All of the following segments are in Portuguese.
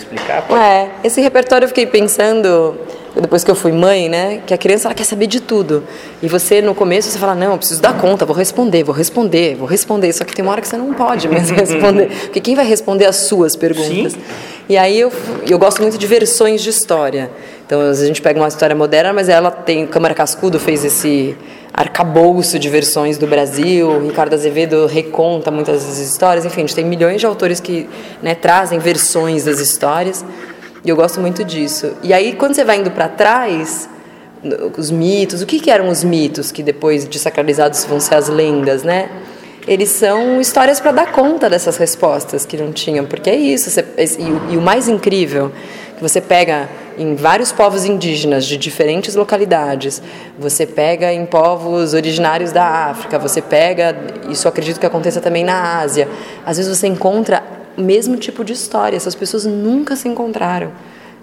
explicar? Pode... É, esse repertório eu fiquei pensando depois que eu fui mãe, né, que a criança ela quer saber de tudo. E você no começo você fala: "Não, eu preciso dar conta, vou responder, vou responder, vou responder". Só que tem uma hora que você não pode mais responder, porque quem vai responder as suas perguntas? Sim. E aí eu eu gosto muito de versões de história. Então, a gente pega uma história moderna, mas ela tem Câmara Cascudo fez esse arcabouço de versões do Brasil, Ricardo Azevedo reconta muitas das histórias, enfim, a gente tem milhões de autores que né, trazem versões das histórias. E eu gosto muito disso. E aí, quando você vai indo para trás, os mitos, o que, que eram os mitos que depois de sacralizados vão ser as lendas, né? Eles são histórias para dar conta dessas respostas que não tinham, porque é isso. Você, e, e o mais incrível que você pega em vários povos indígenas de diferentes localidades, você pega em povos originários da África, você pega, isso acredito que aconteça também na Ásia. Às vezes você encontra mesmo tipo de história. Essas pessoas nunca se encontraram.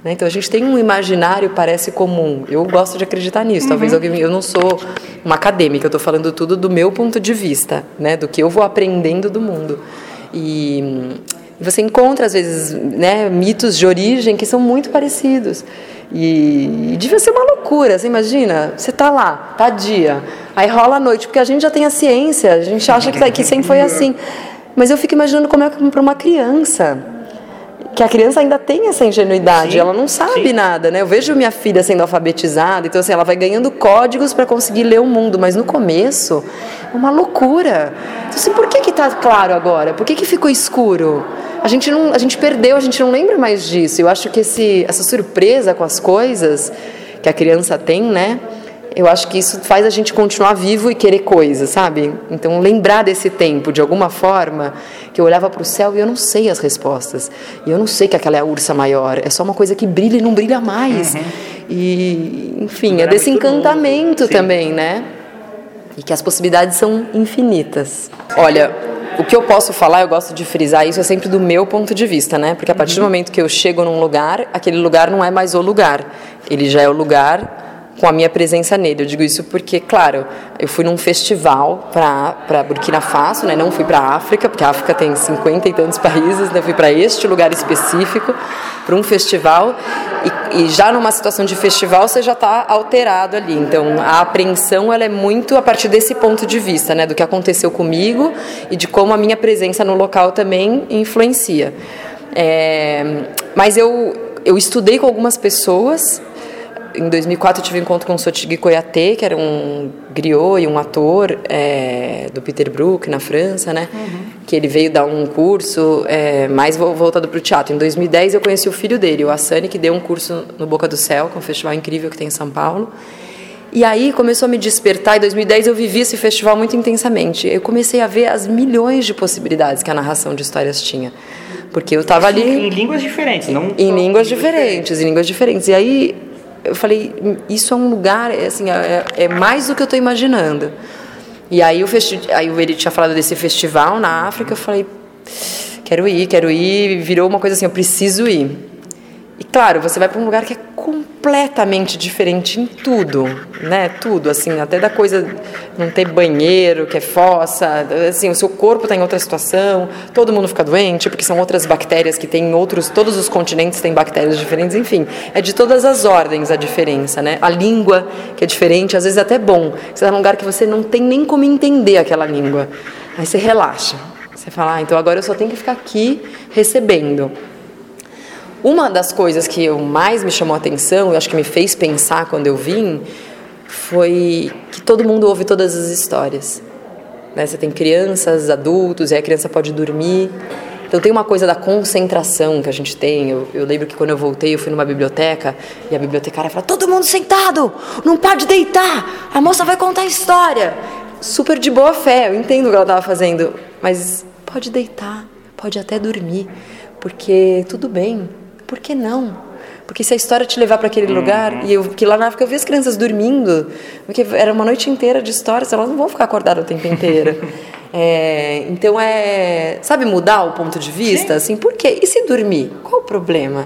Né? Então a gente tem um imaginário parece comum. Eu gosto de acreditar nisso. Uhum. Talvez alguém, eu não sou uma acadêmica. Eu estou falando tudo do meu ponto de vista, né? Do que eu vou aprendendo do mundo. E você encontra às vezes né, mitos de origem que são muito parecidos. E, e devia ser uma loucura, você imagina? Você tá lá, tá dia, aí rola a noite, porque a gente já tem a ciência, a gente acha que, que sempre foi assim. Mas eu fico imaginando como é para uma criança que a criança ainda tem essa ingenuidade, sim, ela não sabe sim. nada, né? Eu vejo minha filha sendo alfabetizada, então assim, ela vai ganhando códigos para conseguir ler o mundo, mas no começo uma loucura. Então assim, por que que tá claro agora? Por que que ficou escuro? A gente não, a gente perdeu, a gente não lembra mais disso. Eu acho que esse, essa surpresa com as coisas que a criança tem, né? eu acho que isso faz a gente continuar vivo e querer coisas, sabe? Então, lembrar desse tempo, de alguma forma, que eu olhava para o céu e eu não sei as respostas. E eu não sei que aquela é a ursa maior. É só uma coisa que brilha e não brilha mais. Uhum. E, enfim, é desse encantamento também, né? E que as possibilidades são infinitas. Olha, o que eu posso falar, eu gosto de frisar isso, é sempre do meu ponto de vista, né? Porque a partir do uhum. momento que eu chego num lugar, aquele lugar não é mais o lugar. Ele já é o lugar com a minha presença nele. Eu digo isso porque, claro, eu fui num festival para Burkina Faso, né? não fui para a África, porque a África tem cinquenta e tantos países, né? fui para este lugar específico, para um festival, e, e, já numa situação de festival você já está alterado ali. Então a apreensão ela é muito a partir desse ponto de vista, né? do que aconteceu comigo e de como a minha presença no local também influencia. É, mas eu, eu estudei com algumas pessoas em 2004 eu tive um encontro com o Sotigui Koyate, que era um griot e um ator é, do Peter Brook, na França, né? Uhum. Que ele veio dar um curso é, mais voltado para o teatro. Em 2010 eu conheci o filho dele, o Assani, que deu um curso no Boca do Céu, que é um festival incrível que tem em São Paulo. E aí começou a me despertar. Em 2010 eu vivi esse festival muito intensamente. Eu comecei a ver as milhões de possibilidades que a narração de histórias tinha. Porque eu estava ali. Em línguas diferentes, não? Em línguas diferentes, diferentes, em línguas diferentes. E aí eu falei, isso é um lugar, é, assim, é, é mais do que eu estou imaginando. E aí o, festi aí ele tinha falado desse festival na África, eu falei, quero ir, quero ir, virou uma coisa assim, eu preciso ir. E claro, você vai para um lugar que é completamente diferente em tudo, né? Tudo, assim, até da coisa não ter banheiro, que é fossa, assim, o seu corpo está em outra situação, todo mundo fica doente porque são outras bactérias que tem em outros, todos os continentes têm bactérias diferentes, enfim, é de todas as ordens a diferença, né? A língua que é diferente, às vezes é até bom. Você está num lugar que você não tem nem como entender aquela língua, aí você relaxa, você fala, ah, então agora eu só tenho que ficar aqui recebendo. Uma das coisas que eu mais me chamou a atenção, eu acho que me fez pensar quando eu vim, foi que todo mundo ouve todas as histórias. Né? Você tem crianças, adultos, e a criança pode dormir. Então tem uma coisa da concentração que a gente tem. Eu, eu, lembro que quando eu voltei, eu fui numa biblioteca e a bibliotecária falou: todo mundo sentado, não pode deitar, a moça vai contar a história. Super de boa fé, eu entendo o que ela estava fazendo, mas pode deitar, pode até dormir, porque tudo bem, por que não? Porque se a história te levar para aquele uhum. lugar, e eu, que lá na África eu vi as crianças dormindo, porque era uma noite inteira de histórias, elas não vão ficar acordadas o tempo inteiro. é, então é, sabe, mudar o ponto de vista, Sim. assim, por quê? E se dormir? Qual o problema?